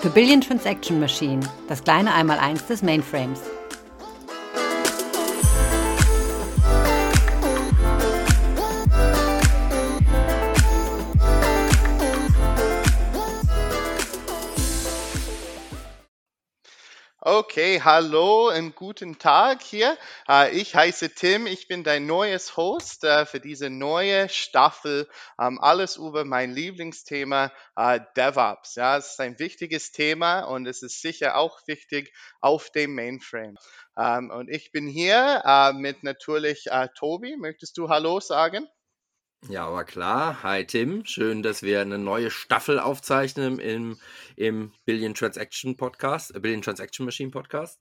für Billion Transaction Machine, das kleine Einmaleins des Mainframes. Okay, hallo und guten Tag hier. Äh, ich heiße Tim, ich bin dein neues Host äh, für diese neue Staffel. Ähm, alles über mein Lieblingsthema äh, DevOps. Ja, es ist ein wichtiges Thema und es ist sicher auch wichtig auf dem Mainframe. Ähm, und ich bin hier mit natürlich Tobi. Möchtest du Hallo sagen? Ja, aber klar. Hi Tim, schön, dass wir eine neue Staffel aufzeichnen im, im Billion Transaction Podcast, äh, Billion Transaction Machine Podcast.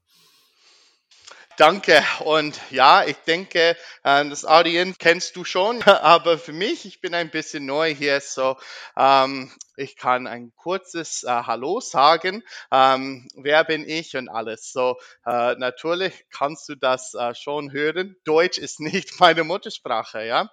Danke. Und ja, ich denke, äh, das Audience kennst du schon, aber für mich, ich bin ein bisschen neu hier, so ähm, ich kann ein kurzes äh, Hallo sagen. Ähm, wer bin ich und alles. So äh, natürlich kannst du das äh, schon hören. Deutsch ist nicht meine Muttersprache, ja.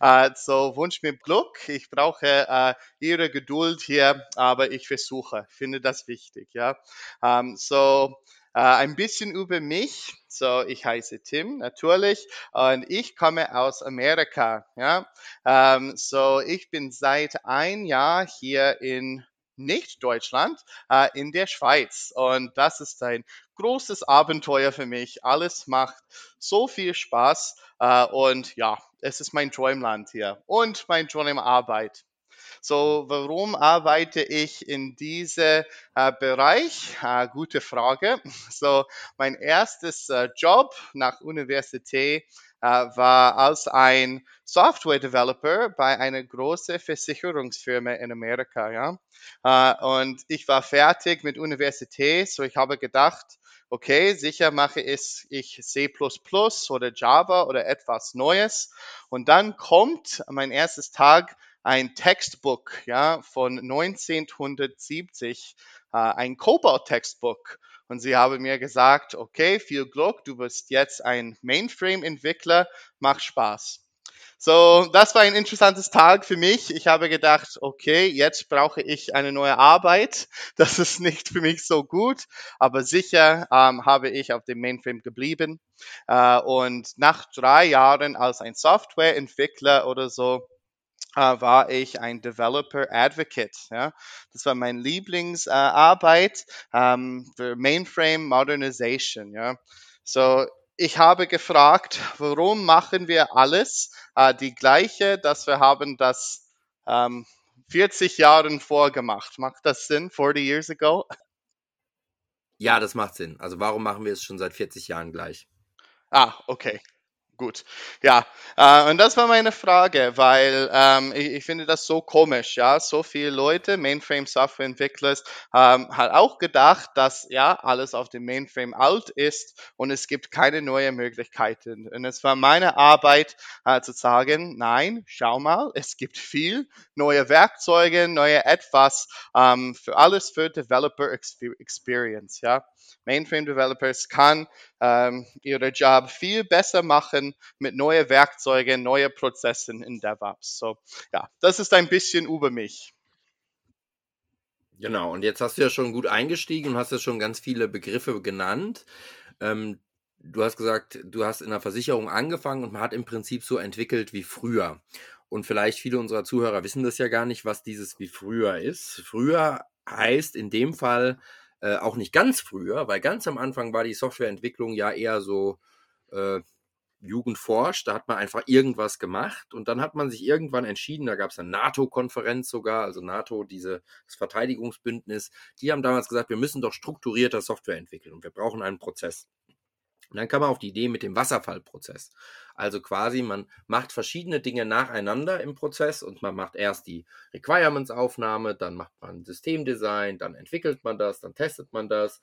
Äh, so wünsch mir Glück. Ich brauche äh, Ihre Geduld hier, aber ich versuche. Finde das wichtig, ja. Ähm, so äh, ein bisschen über mich. So, ich heiße Tim, natürlich, und ich komme aus Amerika. Ja, ähm, so ich bin seit ein Jahr hier in nicht Deutschland, äh, in der Schweiz. Und das ist ein großes Abenteuer für mich. Alles macht so viel Spaß. Äh, und ja, es ist mein Träumland hier und mein Träumarbeit. So, warum arbeite ich in diesem äh, Bereich? Äh, gute Frage. So, mein erstes äh, Job nach Universität äh, war als ein Software Developer bei einer großen Versicherungsfirma in Amerika. Ja? Äh, und ich war fertig mit Universität, so ich habe gedacht, okay, sicher mache ich C++ oder Java oder etwas Neues. Und dann kommt mein erstes Tag ein Textbook ja, von 1970, äh, ein Cobalt-Textbook. Und sie haben mir gesagt, okay, viel Glück, du bist jetzt ein Mainframe-Entwickler, mach Spaß. So, das war ein interessantes Tag für mich. Ich habe gedacht, okay, jetzt brauche ich eine neue Arbeit. Das ist nicht für mich so gut, aber sicher ähm, habe ich auf dem Mainframe geblieben. Äh, und nach drei Jahren als ein Softwareentwickler oder so, war ich ein Developer Advocate. Ja? Das war meine Lieblingsarbeit äh, ähm, für Mainframe Modernization. Ja? So, ich habe gefragt, warum machen wir alles äh, die gleiche, dass wir haben das ähm, 40 Jahren vorgemacht. Macht das Sinn? 40 years ago? Ja, das macht Sinn. Also warum machen wir es schon seit 40 Jahren gleich? Ah, okay. Gut, ja, äh, und das war meine Frage, weil ähm, ich, ich, finde das so komisch, ja, so viele Leute, Mainframe-Software-Entwickler, ähm, hat auch gedacht, dass ja alles auf dem Mainframe alt ist und es gibt keine neuen Möglichkeiten. Und es war meine Arbeit äh, zu sagen, nein, schau mal, es gibt viel neue Werkzeuge, neue etwas ähm, für alles für Developer Experience, ja. Mainframe-Developers kann ähm, ihre Job viel besser machen mit neuen Werkzeugen, neuen Prozessen in DevOps. So, ja, das ist ein bisschen über mich. Genau, und jetzt hast du ja schon gut eingestiegen und hast ja schon ganz viele Begriffe genannt. Ähm, du hast gesagt, du hast in der Versicherung angefangen und man hat im Prinzip so entwickelt wie früher. Und vielleicht viele unserer Zuhörer wissen das ja gar nicht, was dieses wie früher ist. Früher heißt in dem Fall, äh, auch nicht ganz früher, weil ganz am Anfang war die Softwareentwicklung ja eher so äh, Jugendforscht, da hat man einfach irgendwas gemacht und dann hat man sich irgendwann entschieden, da gab es eine NATO-Konferenz sogar, also NATO, dieses Verteidigungsbündnis, die haben damals gesagt, wir müssen doch strukturierter Software entwickeln und wir brauchen einen Prozess. Und dann kam man auf die Idee mit dem Wasserfallprozess. Also quasi, man macht verschiedene Dinge nacheinander im Prozess und man macht erst die Requirements-Aufnahme, dann macht man Systemdesign, dann entwickelt man das, dann testet man das,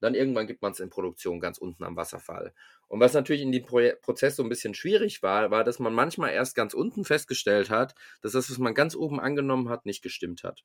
dann irgendwann gibt man es in Produktion ganz unten am Wasserfall. Und was natürlich in dem Pro Prozess so ein bisschen schwierig war, war, dass man manchmal erst ganz unten festgestellt hat, dass das, was man ganz oben angenommen hat, nicht gestimmt hat.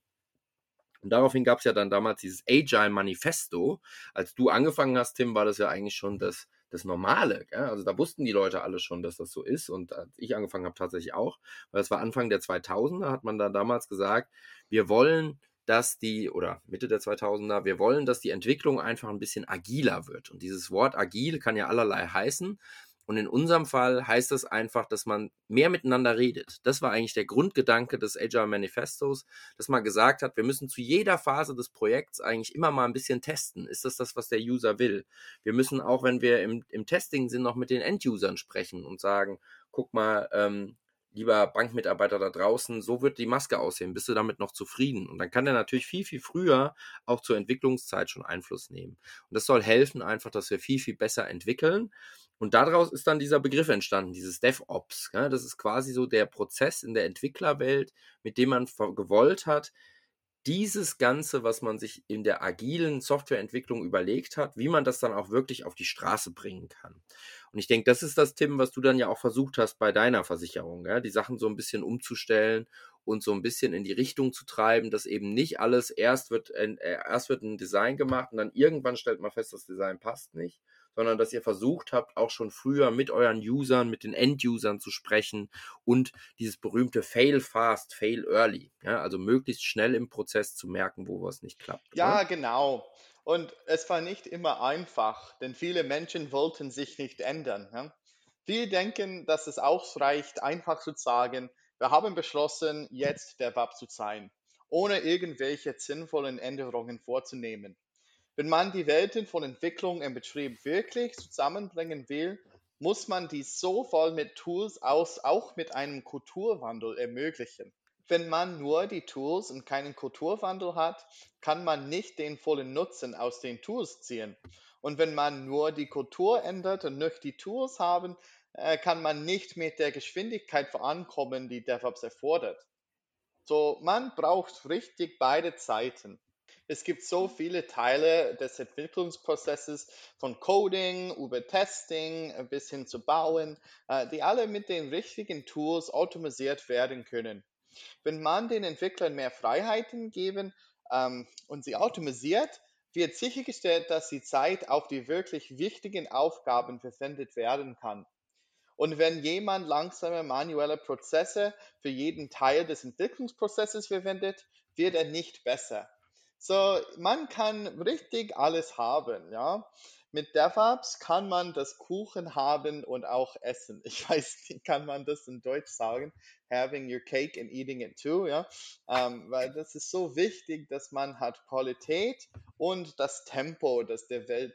Und daraufhin gab es ja dann damals dieses Agile Manifesto. Als du angefangen hast, Tim, war das ja eigentlich schon das, das Normale. Gell? Also da wussten die Leute alle schon, dass das so ist. Und als ich angefangen habe, tatsächlich auch, weil es war Anfang der 2000er, hat man da damals gesagt, wir wollen dass die, oder Mitte der 2000er, wir wollen, dass die Entwicklung einfach ein bisschen agiler wird. Und dieses Wort agil kann ja allerlei heißen. Und in unserem Fall heißt das einfach, dass man mehr miteinander redet. Das war eigentlich der Grundgedanke des Agile Manifestos, dass man gesagt hat, wir müssen zu jeder Phase des Projekts eigentlich immer mal ein bisschen testen. Ist das das, was der User will? Wir müssen auch, wenn wir im, im Testing sind, noch mit den End-Usern sprechen und sagen, guck mal, ähm, lieber Bankmitarbeiter da draußen, so wird die Maske aussehen, bist du damit noch zufrieden? Und dann kann er natürlich viel, viel früher auch zur Entwicklungszeit schon Einfluss nehmen. Und das soll helfen einfach, dass wir viel, viel besser entwickeln. Und daraus ist dann dieser Begriff entstanden, dieses DevOps. Ja, das ist quasi so der Prozess in der Entwicklerwelt, mit dem man gewollt hat, dieses Ganze, was man sich in der agilen Softwareentwicklung überlegt hat, wie man das dann auch wirklich auf die Straße bringen kann. Und ich denke, das ist das, Tim, was du dann ja auch versucht hast bei deiner Versicherung, ja? die Sachen so ein bisschen umzustellen und so ein bisschen in die Richtung zu treiben, dass eben nicht alles erst wird, äh, erst wird ein Design gemacht und dann irgendwann stellt man fest, das Design passt nicht, sondern dass ihr versucht habt, auch schon früher mit euren Usern, mit den End-Usern zu sprechen und dieses berühmte Fail fast, Fail early, ja, also möglichst schnell im Prozess zu merken, wo was nicht klappt. Ja, oder? genau. Und es war nicht immer einfach, denn viele Menschen wollten sich nicht ändern. Ja? Viele denken, dass es ausreicht, einfach zu sagen, wir haben beschlossen, jetzt der WAP zu sein, ohne irgendwelche sinnvollen Änderungen vorzunehmen. Wenn man die Welten von Entwicklung im Betrieb wirklich zusammenbringen will, muss man dies so voll mit Tools aus, auch mit einem Kulturwandel ermöglichen. Wenn man nur die Tools und keinen Kulturwandel hat, kann man nicht den vollen Nutzen aus den Tools ziehen. Und wenn man nur die Kultur ändert und nicht die Tools haben, äh, kann man nicht mit der Geschwindigkeit vorankommen, die DevOps erfordert. So, man braucht richtig beide Seiten. Es gibt so viele Teile des Entwicklungsprozesses, von Coding über Testing bis hin zu Bauen, äh, die alle mit den richtigen Tools automatisiert werden können. Wenn man den Entwicklern mehr Freiheiten geben ähm, und sie automatisiert, wird sichergestellt, dass die Zeit auf die wirklich wichtigen Aufgaben verwendet werden kann. Und wenn jemand langsame manuelle Prozesse für jeden Teil des Entwicklungsprozesses verwendet, wird er nicht besser. So, man kann richtig alles haben, ja. Mit DevOps kann man das Kuchen haben und auch essen. Ich weiß nicht, kann man das in Deutsch sagen? Having your cake and eating it too, ja. Ähm, weil das ist so wichtig, dass man hat Qualität und das Tempo, das der Welt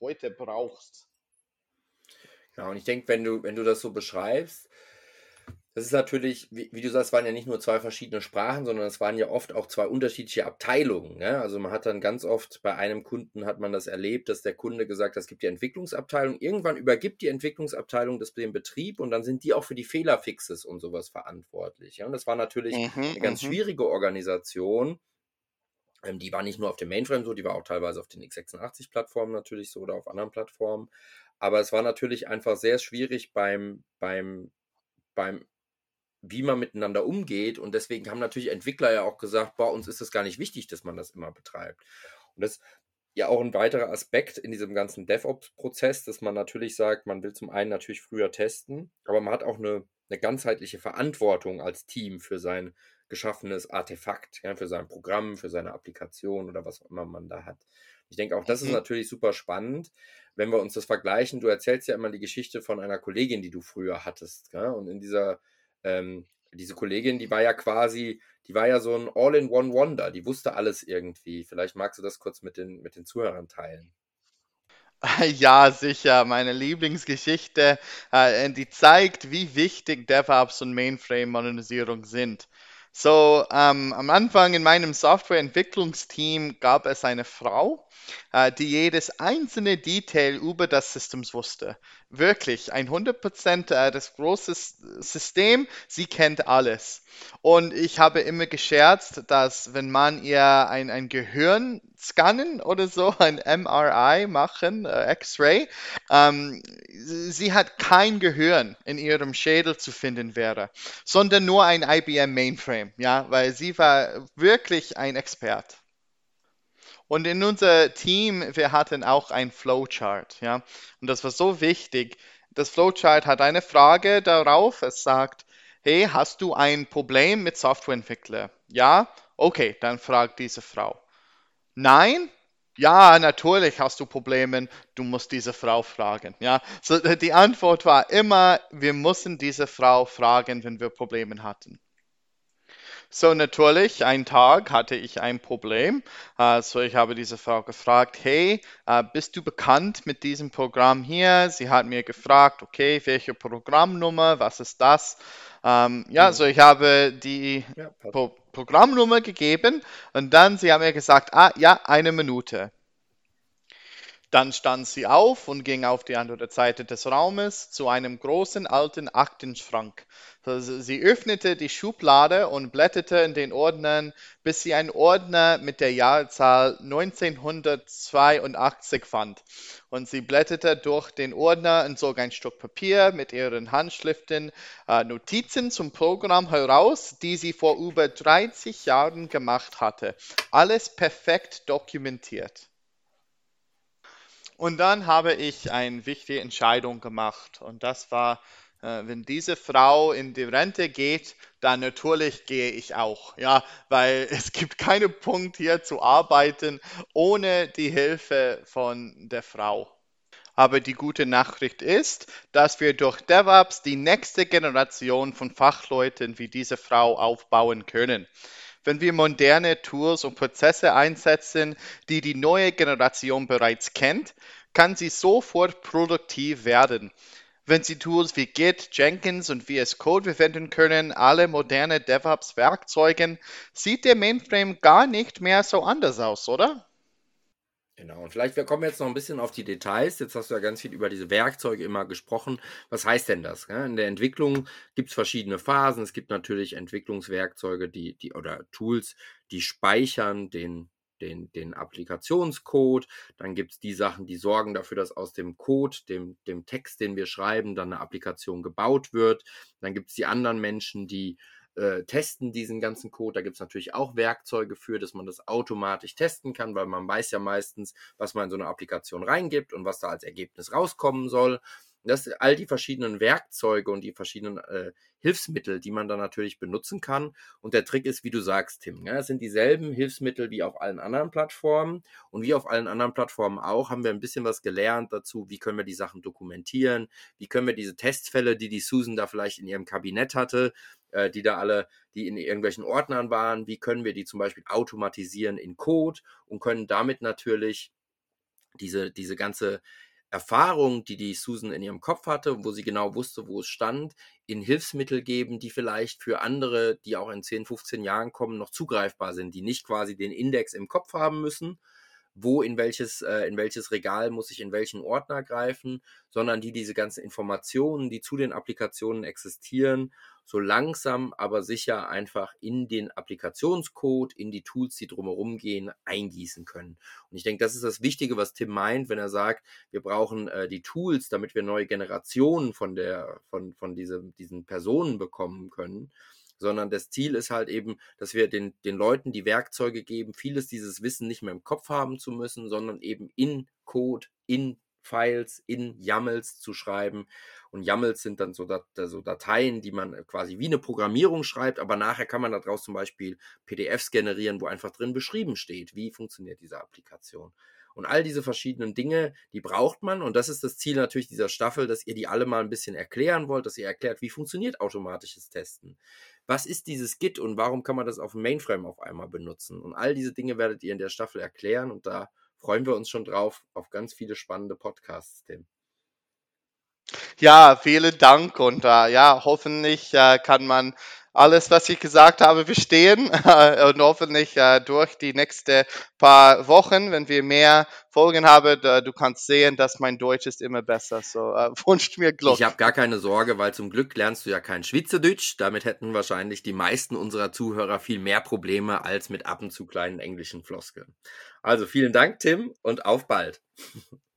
heute braucht. Ja, und ich denke, wenn du, wenn du das so beschreibst, das ist natürlich, wie, wie, du sagst, waren ja nicht nur zwei verschiedene Sprachen, sondern es waren ja oft auch zwei unterschiedliche Abteilungen. Ne? Also man hat dann ganz oft bei einem Kunden hat man das erlebt, dass der Kunde gesagt hat, es gibt die Entwicklungsabteilung. Irgendwann übergibt die Entwicklungsabteilung das den Betrieb und dann sind die auch für die Fehlerfixes und sowas verantwortlich. Ja? Und das war natürlich mhm, eine ganz mhm. schwierige Organisation. Ähm, die war nicht nur auf dem Mainframe so, die war auch teilweise auf den x86-Plattformen natürlich so oder auf anderen Plattformen. Aber es war natürlich einfach sehr schwierig beim, beim beim wie man miteinander umgeht. Und deswegen haben natürlich Entwickler ja auch gesagt, bei uns ist es gar nicht wichtig, dass man das immer betreibt. Und das ist ja auch ein weiterer Aspekt in diesem ganzen DevOps-Prozess, dass man natürlich sagt, man will zum einen natürlich früher testen, aber man hat auch eine, eine ganzheitliche Verantwortung als Team für sein geschaffenes Artefakt, ja, für sein Programm, für seine Applikation oder was auch immer man da hat. Ich denke, auch das ist mhm. natürlich super spannend, wenn wir uns das vergleichen. Du erzählst ja immer die Geschichte von einer Kollegin, die du früher hattest. Gell? Und in dieser ähm, diese Kollegin, die war ja quasi, die war ja so ein All-in-One-Wonder, die wusste alles irgendwie. Vielleicht magst du das kurz mit den, mit den Zuhörern teilen. Ja, sicher. Meine Lieblingsgeschichte, äh, die zeigt, wie wichtig DevOps und Mainframe-Modernisierung sind. So, ähm, am Anfang in meinem Softwareentwicklungsteam gab es eine Frau, äh, die jedes einzelne Detail über das System wusste. Wirklich, 100% äh, das große System, sie kennt alles. Und ich habe immer gescherzt, dass wenn man ihr ein, ein Gehirn scannen oder so, ein MRI machen, äh, X-Ray, ähm, sie hat kein Gehirn in ihrem Schädel zu finden wäre, sondern nur ein IBM Mainframe, ja, weil sie war wirklich ein Expert. Und in unser Team, wir hatten auch ein Flowchart, ja. Und das war so wichtig. Das Flowchart hat eine Frage darauf. Es sagt, hey, hast du ein Problem mit Softwareentwickler? Ja? Okay, dann fragt diese Frau. Nein? Ja, natürlich hast du Probleme, du musst diese Frau fragen. Ja, so die Antwort war immer, wir müssen diese Frau fragen, wenn wir Probleme hatten. So natürlich, einen Tag hatte ich ein Problem. Also ich habe diese Frau gefragt, hey, äh, bist du bekannt mit diesem Programm hier? Sie hat mir gefragt, okay, welche Programmnummer, was ist das? Ähm, ja, so ich habe die Pro Programmnummer gegeben und dann sie haben mir gesagt, ah ja, eine Minute. Dann stand sie auf und ging auf die andere Seite des Raumes zu einem großen alten Aktenschrank. Sie öffnete die Schublade und blätterte in den Ordnern, bis sie einen Ordner mit der Jahrzahl 1982 fand. Und sie blätterte durch den Ordner und zog ein Stück Papier mit ihren Handschriften äh, Notizen zum Programm heraus, die sie vor über 30 Jahren gemacht hatte. Alles perfekt dokumentiert. Und dann habe ich eine wichtige Entscheidung gemacht. Und das war, äh, wenn diese Frau in die Rente geht, dann natürlich gehe ich auch. Ja, weil es gibt keinen Punkt hier zu arbeiten ohne die Hilfe von der Frau. Aber die gute Nachricht ist, dass wir durch DevOps die nächste Generation von Fachleuten wie diese Frau aufbauen können. Wenn wir moderne Tools und Prozesse einsetzen, die die neue Generation bereits kennt, kann sie sofort produktiv werden. Wenn Sie Tools wie Git, Jenkins und VS Code verwenden können, alle moderne DevOps-Werkzeuge, sieht der Mainframe gar nicht mehr so anders aus, oder? Genau, und vielleicht wir kommen jetzt noch ein bisschen auf die Details. Jetzt hast du ja ganz viel über diese Werkzeuge immer gesprochen. Was heißt denn das? In der Entwicklung gibt es verschiedene Phasen. Es gibt natürlich Entwicklungswerkzeuge, die, die oder Tools, die speichern den den, den Applikationscode. Dann gibt es die Sachen, die sorgen dafür, dass aus dem Code, dem, dem Text, den wir schreiben, dann eine Applikation gebaut wird. Dann gibt es die anderen Menschen, die äh, testen diesen ganzen Code. Da gibt es natürlich auch Werkzeuge für, dass man das automatisch testen kann, weil man weiß ja meistens, was man in so eine Applikation reingibt und was da als Ergebnis rauskommen soll. Das all die verschiedenen Werkzeuge und die verschiedenen äh, Hilfsmittel, die man dann natürlich benutzen kann. Und der Trick ist, wie du sagst, Tim, ja, es sind dieselben Hilfsmittel wie auf allen anderen Plattformen. Und wie auf allen anderen Plattformen auch, haben wir ein bisschen was gelernt dazu, wie können wir die Sachen dokumentieren, wie können wir diese Testfälle, die die Susan da vielleicht in ihrem Kabinett hatte, äh, die da alle, die in irgendwelchen Ordnern waren, wie können wir die zum Beispiel automatisieren in Code und können damit natürlich diese, diese ganze Erfahrung, die die Susan in ihrem Kopf hatte, wo sie genau wusste, wo es stand, in Hilfsmittel geben, die vielleicht für andere, die auch in 10, 15 Jahren kommen, noch zugreifbar sind, die nicht quasi den Index im Kopf haben müssen, wo in welches, äh, in welches Regal muss ich in welchen Ordner greifen, sondern die diese ganzen Informationen, die zu den Applikationen existieren so langsam, aber sicher einfach in den Applikationscode, in die Tools, die drumherum gehen, eingießen können. Und ich denke, das ist das Wichtige, was Tim meint, wenn er sagt, wir brauchen äh, die Tools, damit wir neue Generationen von der, von, von diese, diesen Personen bekommen können sondern das Ziel ist halt eben, dass wir den, den Leuten die Werkzeuge geben, vieles dieses Wissen nicht mehr im Kopf haben zu müssen, sondern eben in Code, in Files in YAMLs zu schreiben. Und YAMLs sind dann so, Dat so Dateien, die man quasi wie eine Programmierung schreibt, aber nachher kann man daraus zum Beispiel PDFs generieren, wo einfach drin beschrieben steht, wie funktioniert diese Applikation. Und all diese verschiedenen Dinge, die braucht man. Und das ist das Ziel natürlich dieser Staffel, dass ihr die alle mal ein bisschen erklären wollt, dass ihr erklärt, wie funktioniert automatisches Testen. Was ist dieses Git und warum kann man das auf dem Mainframe auf einmal benutzen? Und all diese Dinge werdet ihr in der Staffel erklären und da freuen wir uns schon drauf auf ganz viele spannende Podcasts, Tim. Ja, vielen Dank und äh, ja, hoffentlich äh, kann man alles, was ich gesagt habe, verstehen und hoffentlich äh, durch die nächsten paar Wochen, wenn wir mehr Folgen haben, du kannst sehen, dass mein Deutsch ist immer besser. So äh, wünscht mir Glück. Ich habe gar keine Sorge, weil zum Glück lernst du ja kein Schweizerdeutsch. Damit hätten wahrscheinlich die meisten unserer Zuhörer viel mehr Probleme als mit ab und zu kleinen englischen Floskeln. Also vielen Dank, Tim, und auf bald.